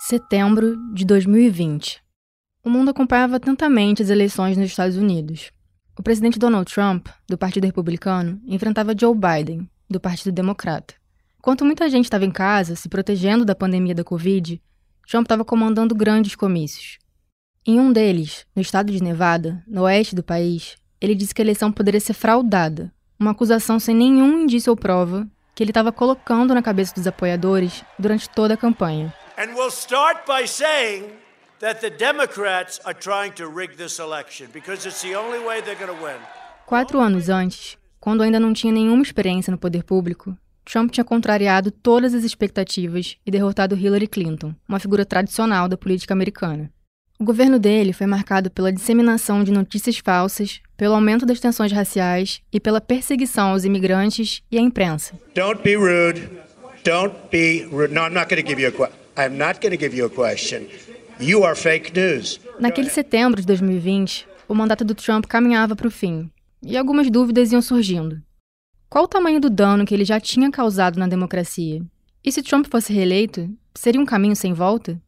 Setembro de 2020. O mundo acompanhava atentamente as eleições nos Estados Unidos. O presidente Donald Trump, do Partido Republicano, enfrentava Joe Biden, do Partido Democrata. Enquanto muita gente estava em casa, se protegendo da pandemia da Covid, Trump estava comandando grandes comícios. Em um deles, no estado de Nevada, no oeste do país, ele disse que a eleição poderia ser fraudada, uma acusação sem nenhum indício ou prova que ele estava colocando na cabeça dos apoiadores durante toda a campanha. And we'll start by saying that the Democrats are trying to rig this election because it's the only way they're going to win. Quatro anos antes, quando ainda não tinha nenhuma experiência no poder público, Trump tinha contrariado todas as expectativas e derrotado Hillary Clinton, uma figura tradicional da política americana. O governo dele foi marcado pela disseminação de notícias falsas, pelo aumento das tensões raciais e pela perseguição aos imigrantes e à imprensa. Don't be rude. Don't be rude. No, I'm not going to give you a question. I'm not going to give you a question. You are fake news. Naquele setembro de 2020, o mandato do Trump caminhava para o fim, e algumas dúvidas iam surgindo. Qual o tamanho do dano que ele já tinha causado na democracia? E se Trump fosse reeleito, seria um caminho sem volta?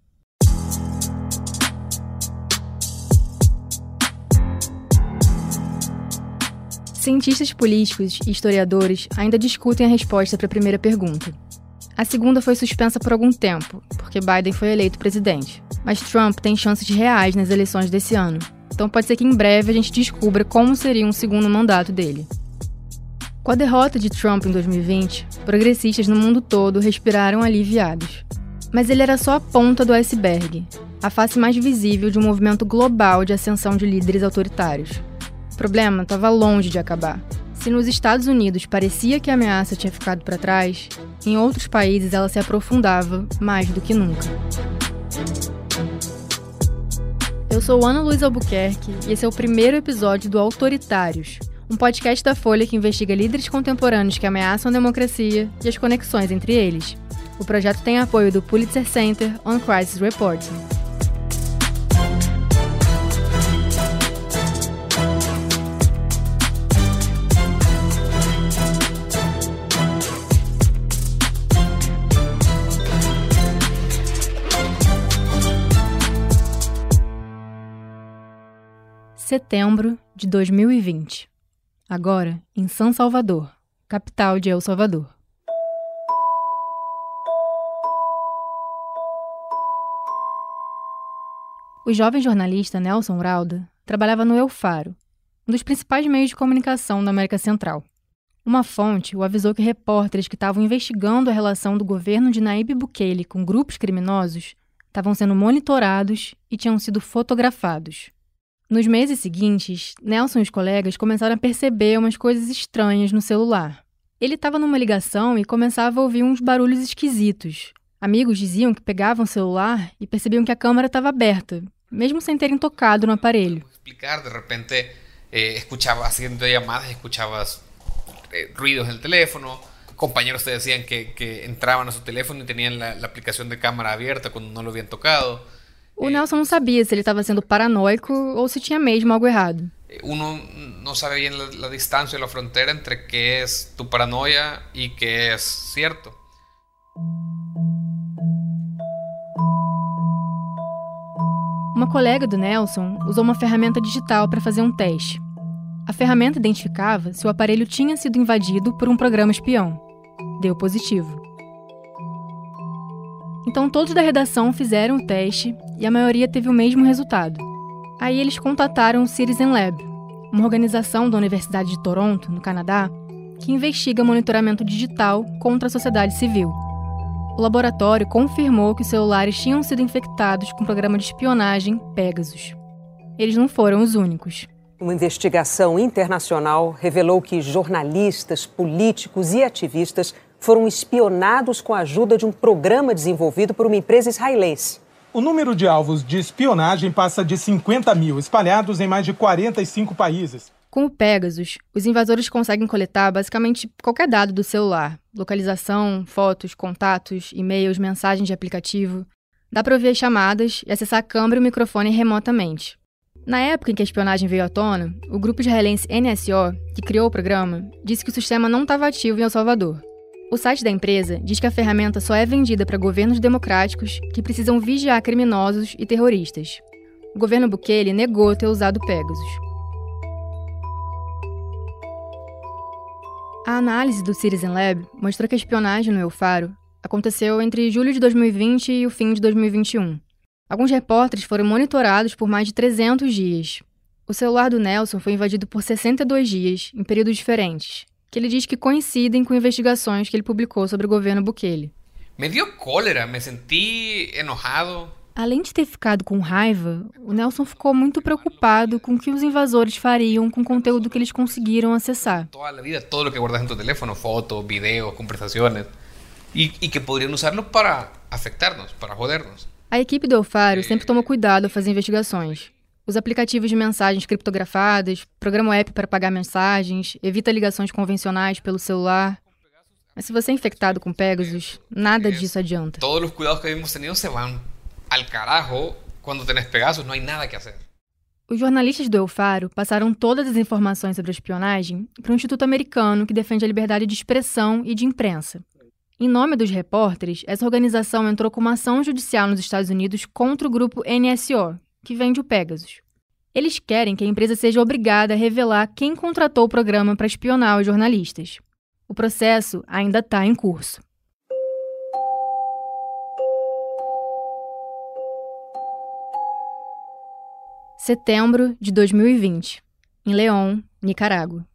Cientistas políticos e historiadores ainda discutem a resposta para a primeira pergunta. A segunda foi suspensa por algum tempo, porque Biden foi eleito presidente. Mas Trump tem chances reais nas eleições desse ano. Então pode ser que em breve a gente descubra como seria um segundo mandato dele. Com a derrota de Trump em 2020, progressistas no mundo todo respiraram aliviados. Mas ele era só a ponta do iceberg, a face mais visível de um movimento global de ascensão de líderes autoritários problema estava longe de acabar. Se nos Estados Unidos parecia que a ameaça tinha ficado para trás, em outros países ela se aprofundava mais do que nunca. Eu sou Ana Luiz Albuquerque e esse é o primeiro episódio do Autoritários, um podcast da Folha que investiga líderes contemporâneos que ameaçam a democracia e as conexões entre eles. O projeto tem apoio do Pulitzer Center on Crisis Reporting. Setembro de 2020. Agora em São Salvador, capital de El Salvador. O jovem jornalista Nelson Rauda trabalhava no El Faro, um dos principais meios de comunicação da América Central. Uma fonte o avisou que repórteres que estavam investigando a relação do governo de Naíbe Bukele com grupos criminosos estavam sendo monitorados e tinham sido fotografados. Nos meses seguintes, Nelson e os colegas começaram a perceber umas coisas estranhas no celular. Ele estava numa ligação e começava a ouvir uns barulhos esquisitos. Amigos diziam que pegavam o celular e percebiam que a câmera estava aberta, mesmo sem terem tocado no aparelho. Explicar, de repente, eh, escuchaba haciendo llamadas, escuchabas eh, ruidos en el teléfono. Compañeros te decían que, que entraban a su teléfono tenían la, la aplicación de cámara abierta cuando no lo habían tocado. O Nelson não sabia se ele estava sendo paranoico ou se tinha mesmo algo errado. Uno no sabe bien la, la distancia la frontera entre qué es tu paranoia y qué es cierto. Uma colega do Nelson usou uma ferramenta digital para fazer um teste. A ferramenta identificava se o aparelho tinha sido invadido por um programa espião. Deu positivo. Então todos da redação fizeram o teste e a maioria teve o mesmo resultado. Aí eles contataram o Citizen Lab, uma organização da Universidade de Toronto, no Canadá, que investiga monitoramento digital contra a sociedade civil. O laboratório confirmou que os celulares tinham sido infectados com o programa de espionagem Pegasus. Eles não foram os únicos. Uma investigação internacional revelou que jornalistas, políticos e ativistas foram espionados com a ajuda de um programa desenvolvido por uma empresa israelense. O número de alvos de espionagem passa de 50 mil, espalhados em mais de 45 países. Com o Pegasus, os invasores conseguem coletar basicamente qualquer dado do celular: localização, fotos, contatos, e-mails, mensagens de aplicativo. Dá para ouvir as chamadas e acessar a câmera e o microfone remotamente. Na época em que a espionagem veio à tona, o grupo israelense NSO, que criou o programa, disse que o sistema não estava ativo em El Salvador. O site da empresa diz que a ferramenta só é vendida para governos democráticos que precisam vigiar criminosos e terroristas. O governo Bukele negou ter usado Pegasus. A análise do Citizen Lab mostrou que a espionagem no Eufaro aconteceu entre julho de 2020 e o fim de 2021. Alguns repórteres foram monitorados por mais de 300 dias. O celular do Nelson foi invadido por 62 dias, em períodos diferentes, que ele diz que coincidem com investigações que ele publicou sobre o governo Bukele. Me dio cólera, me senti enojado. Além de ter ficado com raiva, o Nelson ficou muito preocupado com o que os invasores fariam com o conteúdo que eles conseguiram acessar. Toda a vida, todo o que guardas em tu teléfono, fotos, vídeos, conversações, e, e que poderiam usá-lo para afetar-nos, para jodernos. A equipe do Alfaro sempre tomou cuidado ao fazer investigações. Os aplicativos de mensagens criptografadas, programa app para pagar mensagens, evita ligações convencionais pelo celular. Mas se você é infectado com Pegasus, nada disso adianta. Todos os cuidados que hemos tenido se vão al carajo quando tenés Pegasus, não há nada que fazer. Os jornalistas do Eufaro passaram todas as informações sobre a espionagem para um instituto americano que defende a liberdade de expressão e de imprensa. Em nome dos repórteres, essa organização entrou com uma ação judicial nos Estados Unidos contra o grupo NSO, que vende o Pegasus. Eles querem que a empresa seja obrigada a revelar quem contratou o programa para espionar os jornalistas. O processo ainda está em curso. Setembro de 2020, em León, Nicarágua.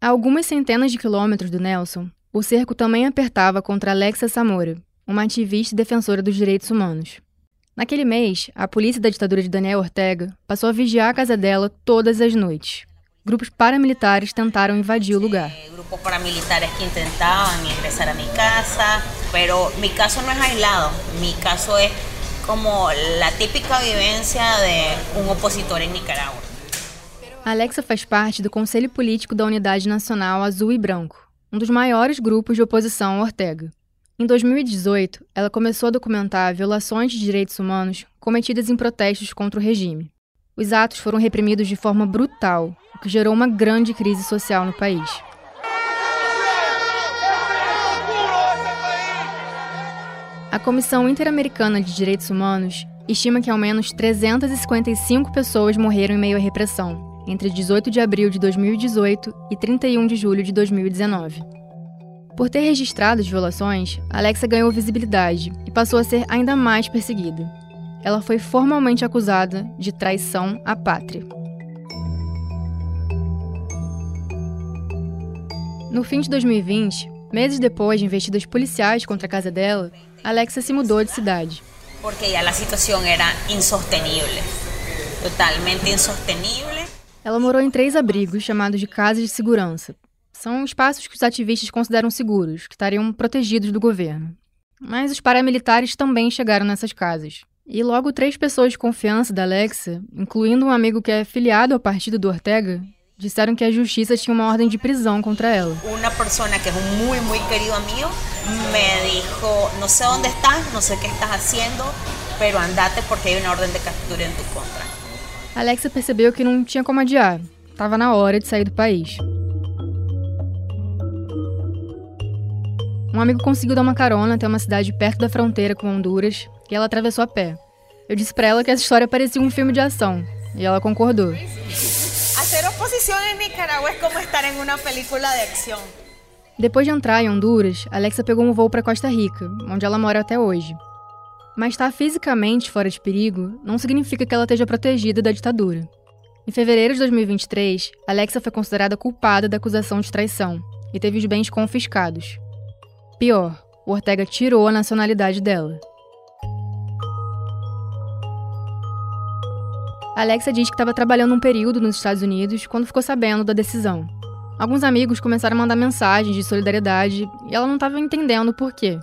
A algumas centenas de quilômetros do Nelson, o cerco também apertava contra Alexa Samora, uma ativista e defensora dos direitos humanos. Naquele mês, a polícia da ditadura de Daniel Ortega passou a vigiar a casa dela todas as noites. Grupos paramilitares tentaram invadir o lugar. Grupos paramilitares que tentavam ingressar a minha casa, mas meu caso não é aislado. Meu caso é como a típica vivência de um opositor em Nicarágua. Alexa faz parte do Conselho Político da Unidade Nacional Azul e Branco, um dos maiores grupos de oposição a Ortega. Em 2018, ela começou a documentar violações de direitos humanos cometidas em protestos contra o regime. Os atos foram reprimidos de forma brutal, o que gerou uma grande crise social no país. A Comissão Interamericana de Direitos Humanos estima que ao menos 355 pessoas morreram em meio à repressão, entre 18 de abril de 2018 e 31 de julho de 2019. Por ter registrado as violações, Alexa ganhou visibilidade e passou a ser ainda mais perseguida. Ela foi formalmente acusada de traição à pátria. No fim de 2020, meses depois de investidas policiais contra a casa dela, Alexa se mudou de cidade. Porque a situação era insostenível, totalmente insostenível. Ela morou em três abrigos chamados de casas de segurança. São espaços que os ativistas consideram seguros, que estariam protegidos do governo. Mas os paramilitares também chegaram nessas casas. E logo três pessoas de confiança da Alexa, incluindo um amigo que é filiado ao partido do Ortega, disseram que a justiça tinha uma ordem de prisão contra ela. Uma pessoa que é um muito, muito querido amigo me disse: Não sei onde estás, não sei o que estás fazendo, mas andate porque há uma ordem de captura em tu contra. Alexa percebeu que não tinha como adiar. Estava na hora de sair do país. Um amigo conseguiu dar uma carona até uma cidade perto da fronteira com Honduras e ela atravessou a pé. Eu disse para ela que essa história parecia um filme de ação e ela concordou. Fazer oposição em Nicarágua é como estar em uma película de ação. Depois de entrar em Honduras, Alexa pegou um voo para Costa Rica, onde ela mora até hoje. Mas estar fisicamente fora de perigo não significa que ela esteja protegida da ditadura. Em fevereiro de 2023, Alexa foi considerada culpada da acusação de traição e teve os bens confiscados. Pior, o Ortega tirou a nacionalidade dela. Alexa diz que estava trabalhando um período nos Estados Unidos quando ficou sabendo da decisão. Alguns amigos começaram a mandar mensagens de solidariedade e ela não estava entendendo o porquê,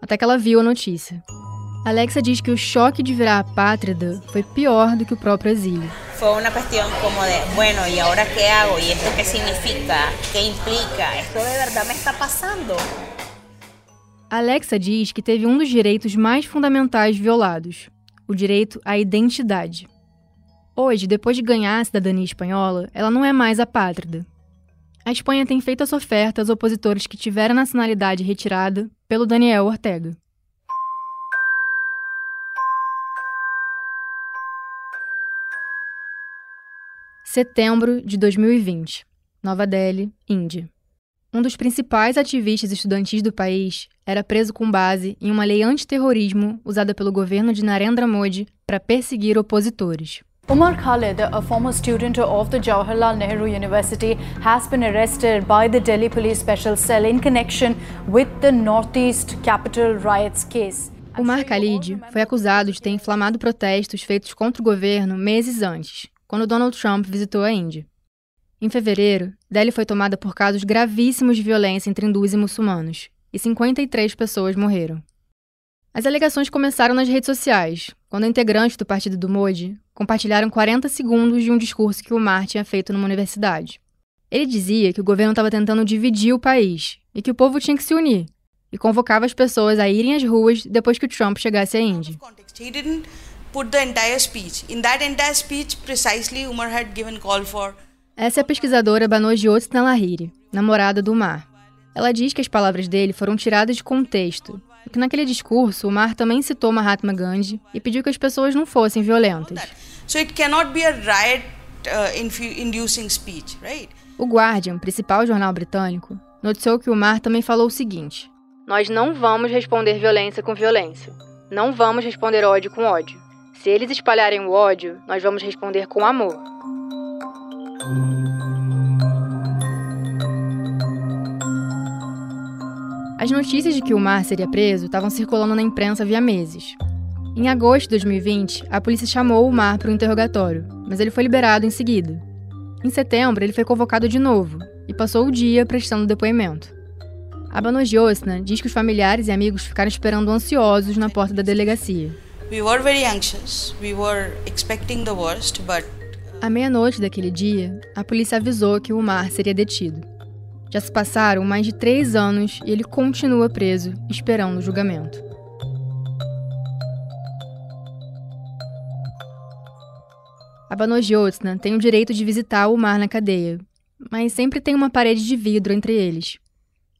até que ela viu a notícia. Alexa diz que o choque de virar apátrida foi pior do que o próprio exílio. Foi uma questão como de, bueno, e agora que hago? E isto que significa? Que implica? Isto de verdade me está passando? Alexa diz que teve um dos direitos mais fundamentais violados, o direito à identidade. Hoje, depois de ganhar a cidadania espanhola, ela não é mais apátrida. a Espanha tem feito essa oferta aos opositores que tiveram nacionalidade retirada pelo Daniel Ortega. Setembro de 2020, Nova Delhi, Índia. Um dos principais ativistas estudantis do país era preso com base em uma lei antiterrorismo usada pelo governo de Narendra Modi para perseguir opositores. Umar Khalid, a former student of the Jawaharlal Nehru University, has been arrested by the Delhi Police Special Cell in connection with the Northeast Capital Riots case. Umar Khalid foi acusado de ter inflamado protestos feitos contra o governo meses antes, quando Donald Trump visitou a Índia. Em fevereiro, Delhi foi tomada por casos gravíssimos de violência entre hindus e muçulmanos, e 53 pessoas morreram. As alegações começaram nas redes sociais, quando integrantes do partido do Modi compartilharam 40 segundos de um discurso que o Mar tinha feito numa universidade. Ele dizia que o governo estava tentando dividir o país e que o povo tinha que se unir, e convocava as pessoas a irem às ruas depois que o Trump chegasse à Índia. Essa é a pesquisadora Banojyoti Nalahiri, namorada do Mar. Ela diz que as palavras dele foram tiradas de contexto e que naquele discurso o Mar também citou Mahatma Gandhi e pediu que as pessoas não fossem violentas. O Guardian, principal jornal britânico, noticiou que o Mar também falou o seguinte: Nós não vamos responder violência com violência. Não vamos responder ódio com ódio. Se eles espalharem o ódio, nós vamos responder com amor. As notícias de que o Mar seria preso estavam circulando na imprensa via meses. Em agosto de 2020, a polícia chamou o Mar para um interrogatório, mas ele foi liberado em seguida. Em setembro, ele foi convocado de novo e passou o dia prestando depoimento. A Banojosna diz que os familiares e amigos ficaram esperando ansiosos na porta da delegacia. We were very anxious. We were expecting the worst, but à meia-noite daquele dia, a polícia avisou que o Mar seria detido. Já se passaram mais de três anos e ele continua preso, esperando o julgamento. A Banojyotsna tem o direito de visitar o mar na cadeia, mas sempre tem uma parede de vidro entre eles.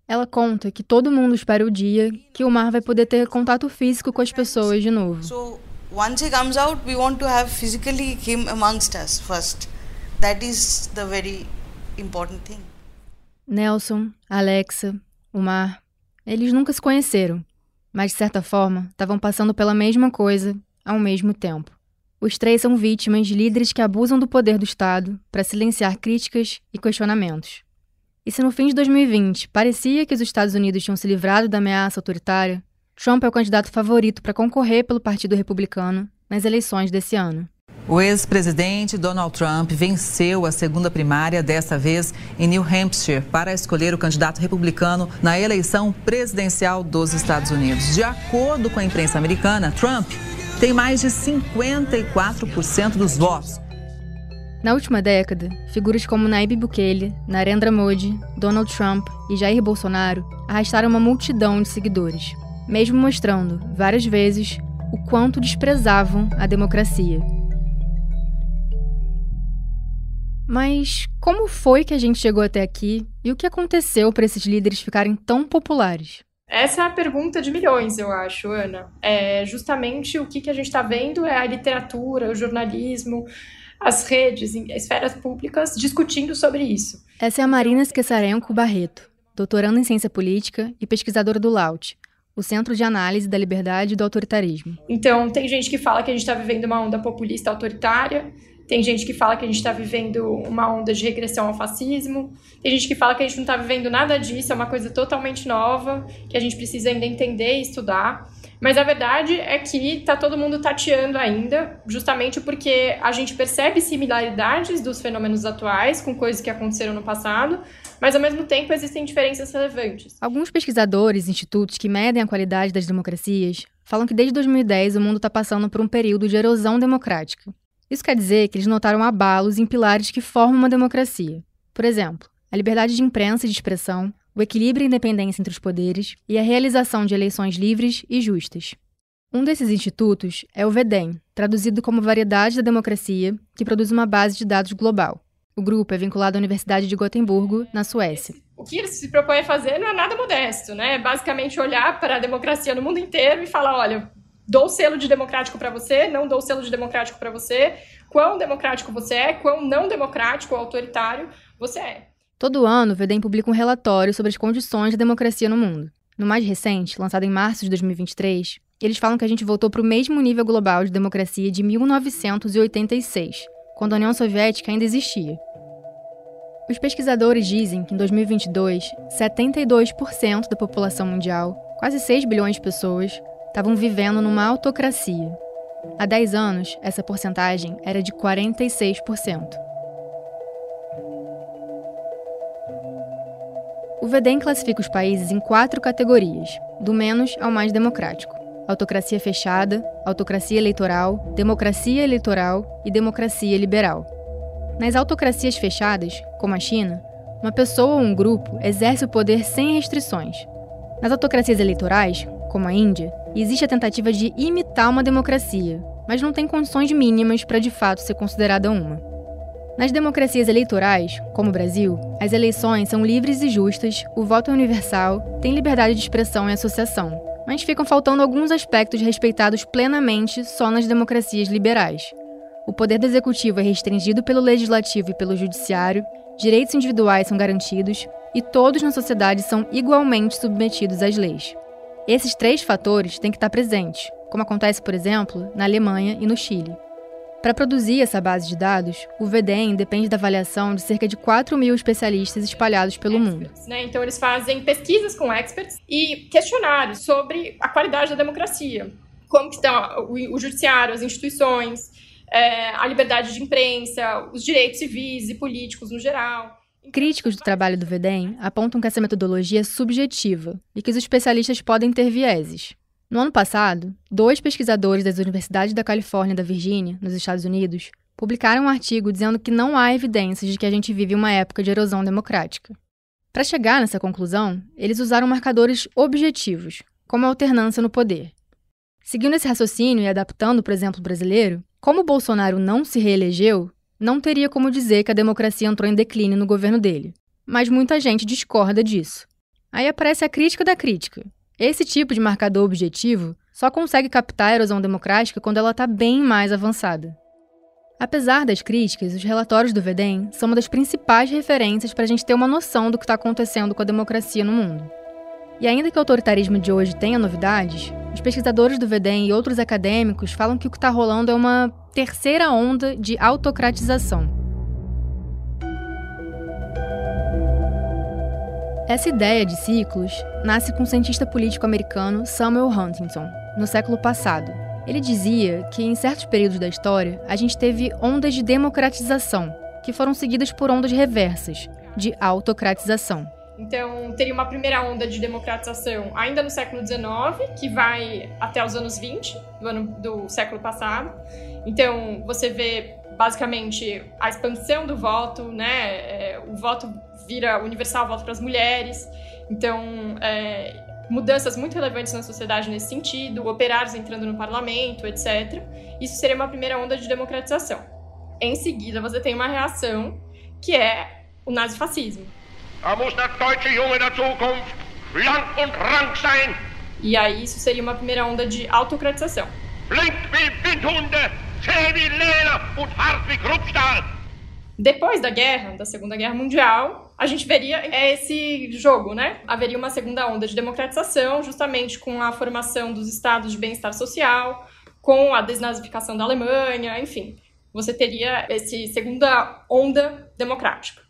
Ela conta que todo mundo espera o dia que o mar vai poder ter contato físico com as pessoas de novo. Once he comes out, we want to have physically him amongst us first. That is the very important thing. Nelson, Alexa, o mar, eles nunca se conheceram, mas de certa forma estavam passando pela mesma coisa ao mesmo tempo. Os três são vítimas de líderes que abusam do poder do Estado para silenciar críticas e questionamentos. E se no fim de 2020 parecia que os Estados Unidos tinham se livrado da ameaça autoritária, Trump é o candidato favorito para concorrer pelo Partido Republicano nas eleições desse ano. O ex-presidente Donald Trump venceu a segunda primária, desta vez em New Hampshire, para escolher o candidato republicano na eleição presidencial dos Estados Unidos. De acordo com a imprensa americana, Trump tem mais de 54% dos votos. Na última década, figuras como Nayib Bukele, Narendra Modi, Donald Trump e Jair Bolsonaro arrastaram uma multidão de seguidores, mesmo mostrando, várias vezes, o quanto desprezavam a democracia. Mas como foi que a gente chegou até aqui e o que aconteceu para esses líderes ficarem tão populares? Essa é a pergunta de milhões, eu acho, Ana. É justamente o que, que a gente está vendo é a literatura, o jornalismo, as redes, as esferas públicas discutindo sobre isso. Essa é a Marina Esqueçarenco Barreto, doutoranda em ciência política e pesquisadora do LAUT, o Centro de Análise da Liberdade e do Autoritarismo. Então, tem gente que fala que a gente está vivendo uma onda populista autoritária, tem gente que fala que a gente está vivendo uma onda de regressão ao fascismo. Tem gente que fala que a gente não está vivendo nada disso, é uma coisa totalmente nova, que a gente precisa ainda entender e estudar. Mas a verdade é que está todo mundo tateando ainda, justamente porque a gente percebe similaridades dos fenômenos atuais com coisas que aconteceram no passado, mas ao mesmo tempo existem diferenças relevantes. Alguns pesquisadores, institutos que medem a qualidade das democracias, falam que desde 2010 o mundo está passando por um período de erosão democrática. Isso quer dizer que eles notaram abalos em pilares que formam uma democracia. Por exemplo, a liberdade de imprensa e de expressão, o equilíbrio e independência entre os poderes e a realização de eleições livres e justas. Um desses institutos é o VEDEM, traduzido como Variedade da Democracia, que produz uma base de dados global. O grupo é vinculado à Universidade de Gotemburgo, na Suécia. O que eles se propõem a fazer não é nada modesto, né? É basicamente olhar para a democracia no mundo inteiro e falar, olha, dou o selo de democrático para você, não dou o selo de democrático para você, quão democrático você é, quão não democrático ou autoritário você é. Todo ano, o VEDEM publica um relatório sobre as condições da democracia no mundo. No mais recente, lançado em março de 2023, eles falam que a gente voltou para o mesmo nível global de democracia de 1986, quando a União Soviética ainda existia. Os pesquisadores dizem que em 2022, 72% da população mundial, quase 6 bilhões de pessoas, estavam vivendo numa autocracia. Há 10 anos, essa porcentagem era de 46%. O VEDEM classifica os países em quatro categorias, do menos ao mais democrático: autocracia fechada, autocracia eleitoral, democracia eleitoral e democracia liberal. Nas autocracias fechadas, como a China, uma pessoa ou um grupo exerce o poder sem restrições. Nas autocracias eleitorais, como a Índia, existe a tentativa de imitar uma democracia, mas não tem condições mínimas para de fato ser considerada uma. Nas democracias eleitorais, como o Brasil, as eleições são livres e justas, o voto é universal, tem liberdade de expressão e associação, mas ficam faltando alguns aspectos respeitados plenamente só nas democracias liberais. O poder do executivo é restringido pelo legislativo e pelo judiciário, direitos individuais são garantidos e todos na sociedade são igualmente submetidos às leis. Esses três fatores têm que estar presentes, como acontece, por exemplo, na Alemanha e no Chile. Para produzir essa base de dados, o VDEM depende da avaliação de cerca de 4 mil especialistas espalhados pelo mundo. Né? Então, eles fazem pesquisas com experts e questionários sobre a qualidade da democracia. Como que estão o, o judiciário, as instituições, é, a liberdade de imprensa, os direitos civis e políticos no geral. Críticos do trabalho do VEDEM apontam que essa metodologia é subjetiva e que os especialistas podem ter vieses. No ano passado, dois pesquisadores das universidades da Califórnia e da Virgínia, nos Estados Unidos, publicaram um artigo dizendo que não há evidências de que a gente vive uma época de erosão democrática. Para chegar nessa conclusão, eles usaram marcadores objetivos, como a alternância no poder. Seguindo esse raciocínio e adaptando o exemplo brasileiro, como Bolsonaro não se reelegeu, não teria como dizer que a democracia entrou em declínio no governo dele. Mas muita gente discorda disso. Aí aparece a crítica da crítica, esse tipo de marcador objetivo só consegue captar a erosão democrática quando ela está bem mais avançada. Apesar das críticas, os relatórios do VEDEM são uma das principais referências para a gente ter uma noção do que está acontecendo com a democracia no mundo. E ainda que o autoritarismo de hoje tenha novidades, os pesquisadores do VEDEM e outros acadêmicos falam que o que está rolando é uma terceira onda de autocratização. Essa ideia de ciclos nasce com o cientista político americano Samuel Huntington, no século passado. Ele dizia que em certos períodos da história a gente teve ondas de democratização, que foram seguidas por ondas reversas, de autocratização. Então, teria uma primeira onda de democratização ainda no século XIX, que vai até os anos 20 do, ano, do século passado. Então, você vê basicamente a expansão do voto, né? É, o voto vira universal, voto para as mulheres. Então, é, mudanças muito relevantes na sociedade nesse sentido, operários entrando no parlamento, etc. Isso seria uma primeira onda de democratização. Em seguida, você tem uma reação que é o nazifascismo. E aí, isso seria uma primeira onda de autocratização. Blink wie Windhunde, zäh wie Lehner und hart wie Kruppstahl. Depois da guerra, da Segunda Guerra Mundial, a gente veria esse jogo, né? Haveria uma segunda onda de democratização, justamente com a formação dos estados de bem-estar social, com a desnazificação da Alemanha, enfim. Você teria essa segunda onda democrática.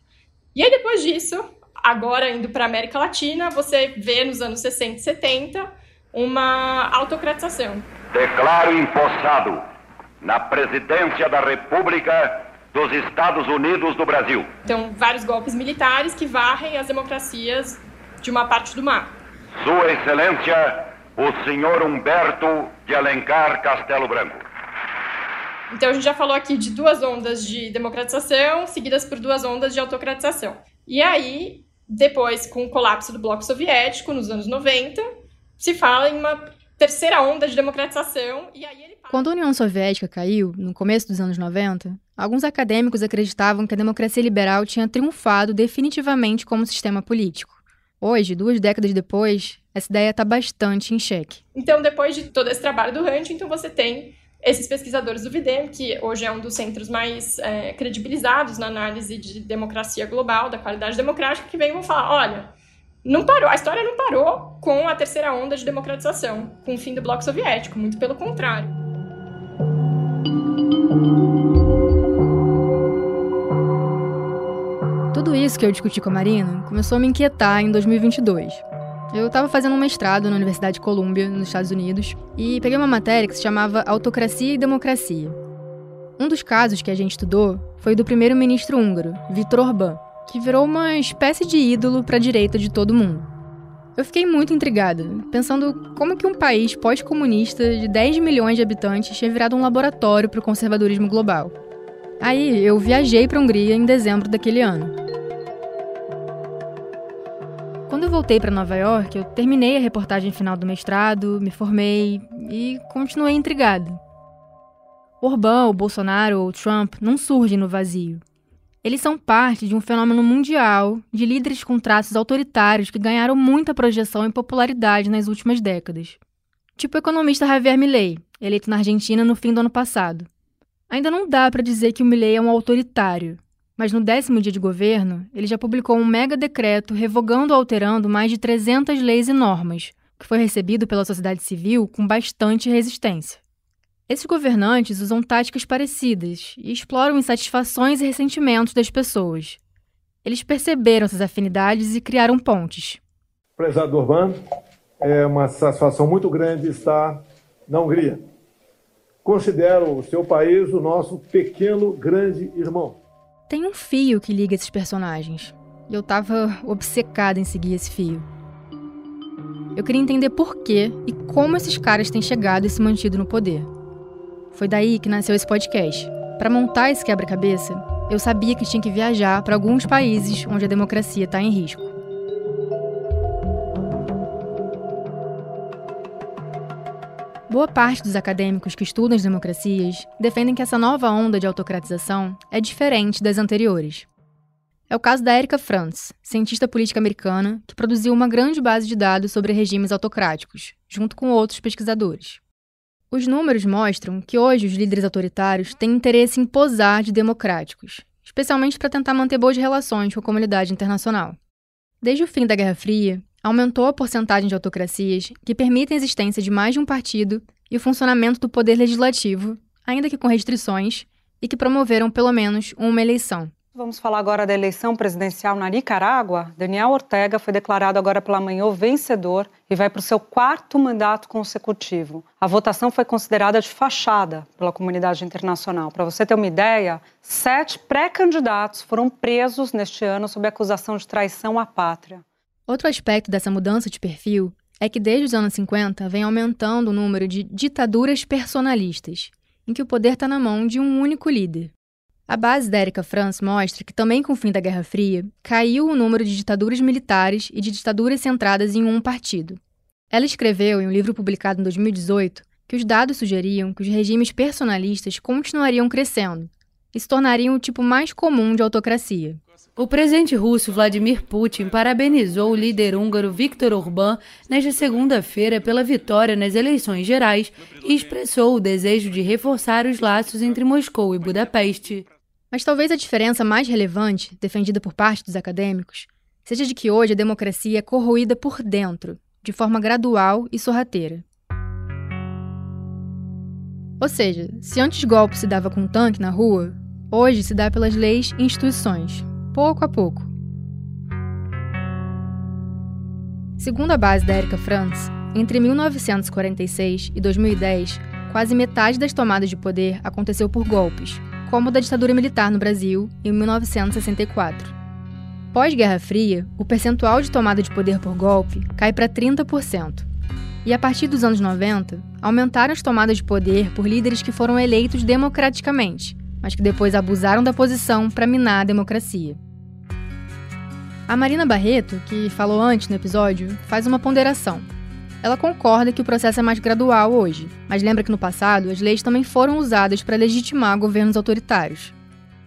E aí, depois disso, agora indo para a América Latina, você vê nos anos 60 e 70 uma autocratização. Declaro empossado na presidência da República dos Estados Unidos do Brasil. Então, vários golpes militares que varrem as democracias de uma parte do mar. Sua Excelência, o senhor Humberto de Alencar Castelo Branco. Então, a gente já falou aqui de duas ondas de democratização, seguidas por duas ondas de autocratização. E aí, depois, com o colapso do Bloco Soviético, nos anos 90, se fala em uma terceira onda de democratização, e aí ele... Quando a União Soviética caiu, no começo dos anos 90, alguns acadêmicos acreditavam que a democracia liberal tinha triunfado definitivamente como sistema político. Hoje, duas décadas depois, essa ideia está bastante em xeque. Então, depois de todo esse trabalho do Huntington, você tem esses pesquisadores do VIDEM, que hoje é um dos centros mais é, credibilizados na análise de democracia global, da qualidade democrática, que vem e vão falar: olha, não parou, a história não parou com a terceira onda de democratização, com o fim do bloco soviético, muito pelo contrário. Tudo isso que eu discuti com a Marina começou a me inquietar em 2022. Eu estava fazendo um mestrado na Universidade de Columbia, nos Estados Unidos, e peguei uma matéria que se chamava Autocracia e Democracia. Um dos casos que a gente estudou foi do primeiro-ministro húngaro, Viktor Orbán, que virou uma espécie de ídolo para a direita de todo mundo. Eu fiquei muito intrigada, pensando como que um país pós-comunista de 10 milhões de habitantes tinha virado um laboratório para o conservadorismo global. Aí eu viajei para a Hungria em dezembro daquele ano. Voltei para Nova York, eu terminei a reportagem final do mestrado, me formei e continuei intrigada. Orbán, o Bolsonaro ou Trump não surgem no vazio. Eles são parte de um fenômeno mundial de líderes com traços autoritários que ganharam muita projeção e popularidade nas últimas décadas. Tipo o economista Javier Milei, eleito na Argentina no fim do ano passado. Ainda não dá para dizer que o Milei é um autoritário, mas no décimo dia de governo, ele já publicou um mega decreto revogando ou alterando mais de 300 leis e normas, que foi recebido pela sociedade civil com bastante resistência. Esses governantes usam táticas parecidas e exploram insatisfações e ressentimentos das pessoas. Eles perceberam essas afinidades e criaram pontes. Prezado Urbano, é uma satisfação muito grande estar na Hungria. Considero o seu país o nosso pequeno grande irmão. Tem um fio que liga esses personagens. E eu tava obcecada em seguir esse fio. Eu queria entender por quê e como esses caras têm chegado e se mantido no poder. Foi daí que nasceu esse podcast. Para montar esse quebra-cabeça, eu sabia que tinha que viajar para alguns países onde a democracia está em risco. Boa parte dos acadêmicos que estudam as democracias defendem que essa nova onda de autocratização é diferente das anteriores. É o caso da Erika Franz, cientista política americana que produziu uma grande base de dados sobre regimes autocráticos, junto com outros pesquisadores. Os números mostram que hoje os líderes autoritários têm interesse em posar de democráticos, especialmente para tentar manter boas relações com a comunidade internacional. Desde o fim da Guerra Fria, aumentou a porcentagem de autocracias que permitem a existência de mais de um partido e o funcionamento do poder legislativo, ainda que com restrições, e que promoveram pelo menos uma eleição. Vamos falar agora da eleição presidencial na Nicarágua. Daniel Ortega foi declarado agora pela manhã vencedor e vai para o seu quarto mandato consecutivo. A votação foi considerada de fachada pela comunidade internacional. Para você ter uma ideia, sete pré-candidatos foram presos neste ano sob acusação de traição à pátria. Outro aspecto dessa mudança de perfil é que desde os anos 50 vem aumentando o número de ditaduras personalistas, em que o poder está na mão de um único líder. A base da Erika Franz mostra que também com o fim da Guerra Fria, caiu o número de ditaduras militares e de ditaduras centradas em um partido. Ela escreveu em um livro publicado em 2018 que os dados sugeriam que os regimes personalistas continuariam crescendo e se tornariam o tipo mais comum de autocracia. O presidente russo Vladimir Putin parabenizou o líder húngaro Viktor Orbán nesta segunda-feira pela vitória nas eleições gerais e expressou o desejo de reforçar os laços entre Moscou e Budapeste. Mas talvez a diferença mais relevante, defendida por parte dos acadêmicos, seja de que hoje a democracia é corroída por dentro, de forma gradual e sorrateira. Ou seja, se antes golpe se dava com um tanque na rua, hoje se dá pelas leis e instituições, pouco a pouco. Segundo a base da Erika Franz, entre 1946 e 2010, quase metade das tomadas de poder aconteceu por golpes, como da ditadura militar no Brasil em 1964. Pós-Guerra Fria, o percentual de tomada de poder por golpe cai para 30%. E a partir dos anos 90, aumentaram as tomadas de poder por líderes que foram eleitos democraticamente, mas que depois abusaram da posição para minar a democracia. A Marina Barreto, que falou antes no episódio, faz uma ponderação. Ela concorda que o processo é mais gradual hoje, mas lembra que no passado as leis também foram usadas para legitimar governos autoritários.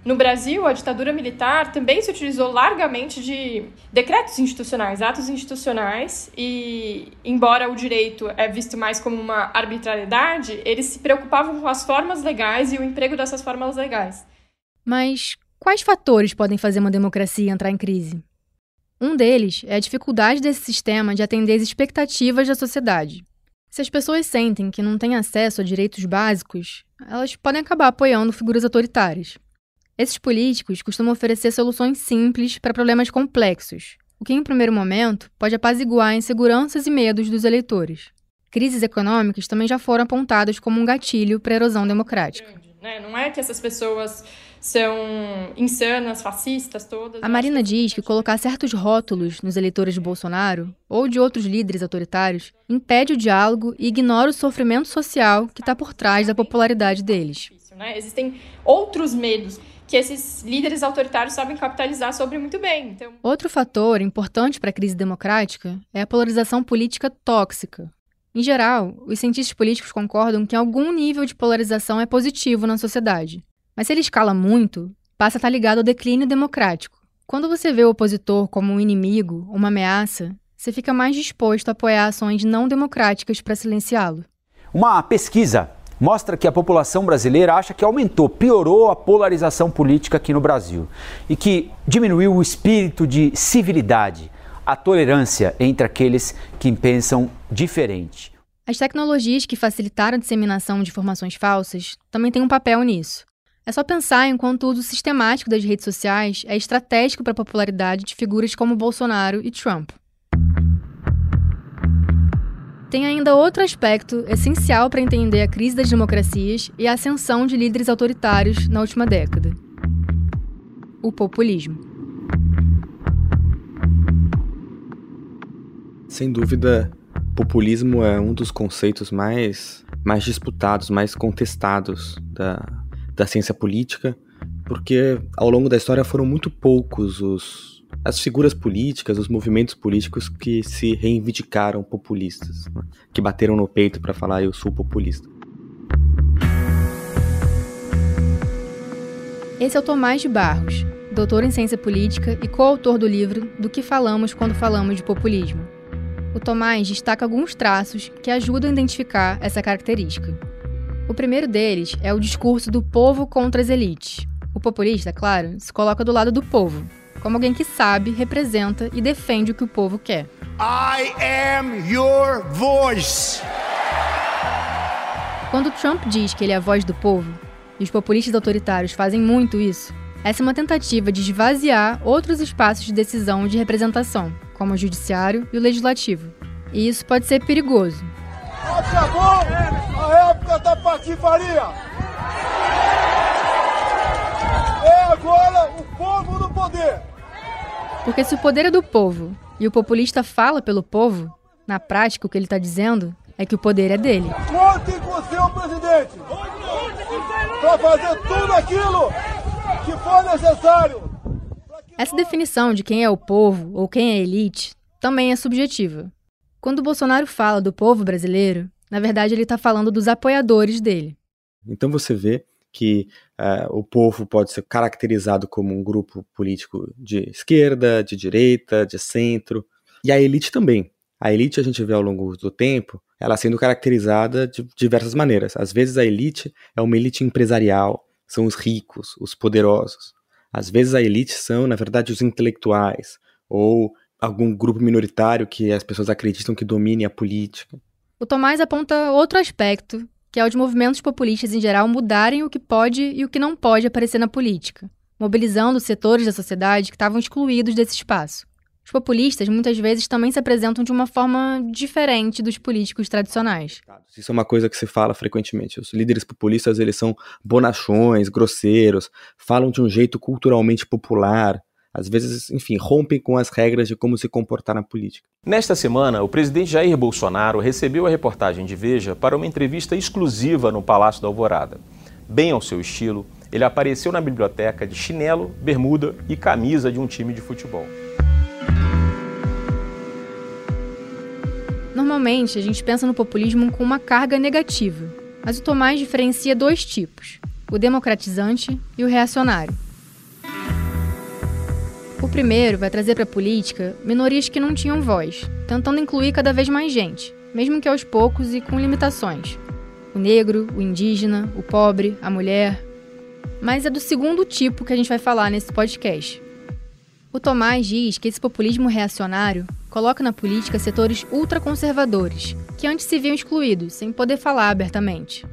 No Brasil, a ditadura militar também se utilizou largamente de decretos institucionais, atos institucionais, e embora o direito é visto mais como uma arbitrariedade, eles se preocupavam com as formas legais e o emprego dessas formas legais. Mas quais fatores podem fazer uma democracia entrar em crise? Um deles é a dificuldade desse sistema de atender às expectativas da sociedade. Se as pessoas sentem que não têm acesso a direitos básicos, elas podem acabar apoiando figuras autoritárias. Esses políticos costumam oferecer soluções simples para problemas complexos, o que, em primeiro momento, pode apaziguar inseguranças e medos dos eleitores. Crises econômicas também já foram apontadas como um gatilho para a erosão democrática. Né? Não é que essas pessoas são insanas, fascistas, todas. A Marina diz que colocar certos rótulos nos eleitores de Bolsonaro ou de outros líderes autoritários impede o diálogo e ignora o sofrimento social que está por trás da popularidade deles. Né? Existem outros medos que esses líderes autoritários sabem capitalizar sobre muito bem. Então... Outro fator importante para a crise democrática é a polarização política tóxica. Em geral, os cientistas políticos concordam que algum nível de polarização é positivo na sociedade. Mas se ele escala muito, passa a estar ligado ao declínio democrático. Quando você vê o opositor como um inimigo, uma ameaça, você fica mais disposto a apoiar ações não democráticas para silenciá-lo. Uma pesquisa mostra que a população brasileira acha que aumentou, piorou a polarização política aqui no Brasil e que diminuiu o espírito de civilidade, a tolerância entre aqueles que pensam diferente. As tecnologias que facilitaram a disseminação de informações falsas também têm um papel nisso. É só pensar em quanto o uso sistemático das redes sociais é estratégico para a popularidade de figuras como Bolsonaro e Trump. Tem ainda outro aspecto essencial para entender a crise das democracias e a ascensão de líderes autoritários na última década: o populismo. Sem dúvida, populismo é um dos conceitos mais, mais disputados, mais contestados da, da ciência política, porque ao longo da história foram muito poucos os as figuras políticas, os movimentos políticos que se reivindicaram populistas, né? que bateram no peito para falar eu sou populista. Esse é o Tomás de Barros, doutor em ciência política e coautor do livro Do que falamos quando falamos de populismo. O Tomás destaca alguns traços que ajudam a identificar essa característica. O primeiro deles é o discurso do povo contra as elites. O populista, claro, se coloca do lado do povo, como alguém que sabe, representa e defende o que o povo quer. I am your voice. Quando Trump diz que ele é a voz do povo, e os populistas autoritários fazem muito isso, essa é uma tentativa de esvaziar outros espaços de decisão e de representação, como o judiciário e o legislativo. E isso pode ser perigoso. Acabou a época da patifaria! É agora o povo no poder! Porque se o poder é do povo e o populista fala pelo povo, na prática o que ele está dizendo é que o poder é dele. Contem com o seu presidente para fazer tudo aquilo que for necessário. Essa definição de quem é o povo ou quem é elite também é subjetiva. Quando o Bolsonaro fala do povo brasileiro, na verdade ele está falando dos apoiadores dele. Então você vê que uh, o povo pode ser caracterizado como um grupo político de esquerda, de direita, de centro, e a elite também. A elite a gente vê ao longo do tempo, ela sendo caracterizada de diversas maneiras. Às vezes a elite é uma elite empresarial, são os ricos, os poderosos. Às vezes a elite são, na verdade, os intelectuais ou algum grupo minoritário que as pessoas acreditam que domine a política. O Tomás aponta outro aspecto que é o de movimentos populistas em geral mudarem o que pode e o que não pode aparecer na política, mobilizando setores da sociedade que estavam excluídos desse espaço. Os populistas muitas vezes também se apresentam de uma forma diferente dos políticos tradicionais. Isso é uma coisa que se fala frequentemente. Os líderes populistas eles são bonachões, grosseiros, falam de um jeito culturalmente popular, às vezes, enfim, rompem com as regras de como se comportar na política. Nesta semana, o presidente Jair Bolsonaro recebeu a reportagem de Veja para uma entrevista exclusiva no Palácio da Alvorada. Bem ao seu estilo, ele apareceu na biblioteca de chinelo, bermuda e camisa de um time de futebol. Normalmente, a gente pensa no populismo com uma carga negativa, mas o Tomás diferencia dois tipos: o democratizante e o reacionário. Primeiro vai trazer para a política minorias que não tinham voz, tentando incluir cada vez mais gente, mesmo que aos poucos e com limitações. O negro, o indígena, o pobre, a mulher. Mas é do segundo tipo que a gente vai falar nesse podcast. O Tomás diz que esse populismo reacionário coloca na política setores ultraconservadores, que antes se viam excluídos, sem poder falar abertamente.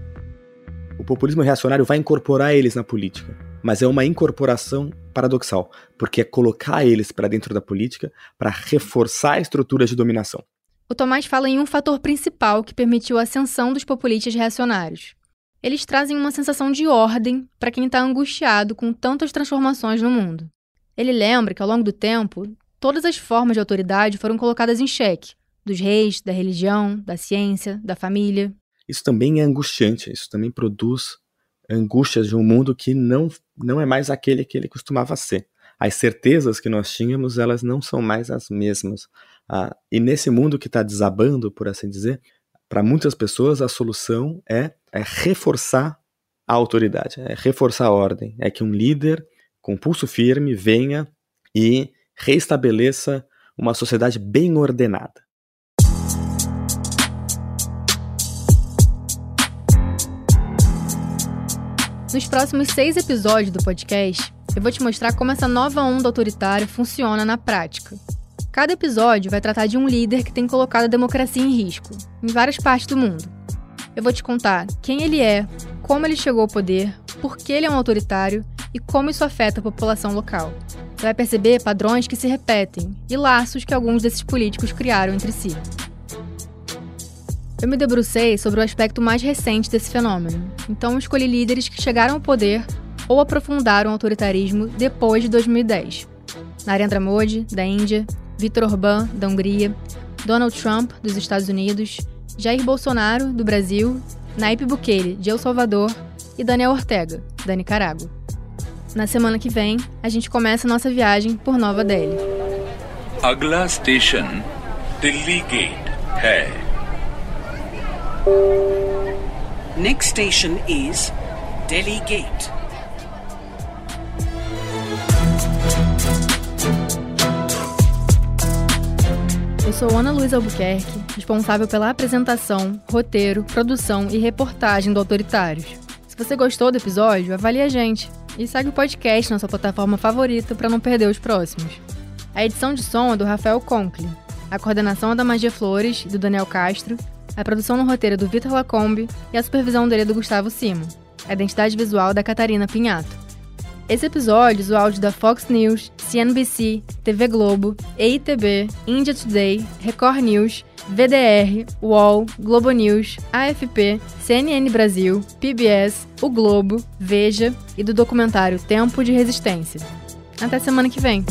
O populismo reacionário vai incorporar eles na política, mas é uma incorporação paradoxal, porque é colocar eles para dentro da política para reforçar estruturas de dominação. O Tomás fala em um fator principal que permitiu a ascensão dos populistas reacionários. Eles trazem uma sensação de ordem para quem está angustiado com tantas transformações no mundo. Ele lembra que, ao longo do tempo, todas as formas de autoridade foram colocadas em xeque dos reis, da religião, da ciência, da família. Isso também é angustiante, isso também produz angústias de um mundo que não, não é mais aquele que ele costumava ser. As certezas que nós tínhamos, elas não são mais as mesmas. Ah, e nesse mundo que está desabando, por assim dizer, para muitas pessoas a solução é, é reforçar a autoridade, é reforçar a ordem, é que um líder com pulso firme venha e reestabeleça uma sociedade bem ordenada. Nos próximos seis episódios do podcast, eu vou te mostrar como essa nova onda autoritária funciona na prática. Cada episódio vai tratar de um líder que tem colocado a democracia em risco, em várias partes do mundo. Eu vou te contar quem ele é, como ele chegou ao poder, por que ele é um autoritário e como isso afeta a população local. Você vai perceber padrões que se repetem e laços que alguns desses políticos criaram entre si. Eu me debrucei sobre o aspecto mais recente desse fenômeno, então escolhi líderes que chegaram ao poder ou aprofundaram o autoritarismo depois de 2010. Narendra Modi, da Índia, Viktor Orbán, da Hungria, Donald Trump, dos Estados Unidos, Jair Bolsonaro, do Brasil, Nayib Bukele, de El Salvador e Daniel Ortega, da Nicarágua. Na semana que vem, a gente começa nossa viagem por Nova Delhi. Agla station Delhi Gate है Next station is Delhi Gate. Eu sou Ana Luiz Albuquerque, responsável pela apresentação, roteiro, produção e reportagem do Autoritários. Se você gostou do episódio, avalie a gente e segue o podcast na sua plataforma favorita para não perder os próximos. A edição de som é do Rafael Conkle, a coordenação é da Magia Flores e do Daniel Castro, a produção no roteiro é do Vitor Lacombe e a supervisão dele é do Gustavo Simo. A identidade visual da Catarina Pinhato. Esse episódio usa o áudio da Fox News, CNBC, TV Globo, EITB, India Today, Record News, VDR, UOL, Globo News, AFP, CNN Brasil, PBS, O Globo, Veja e do documentário Tempo de Resistência. Até semana que vem!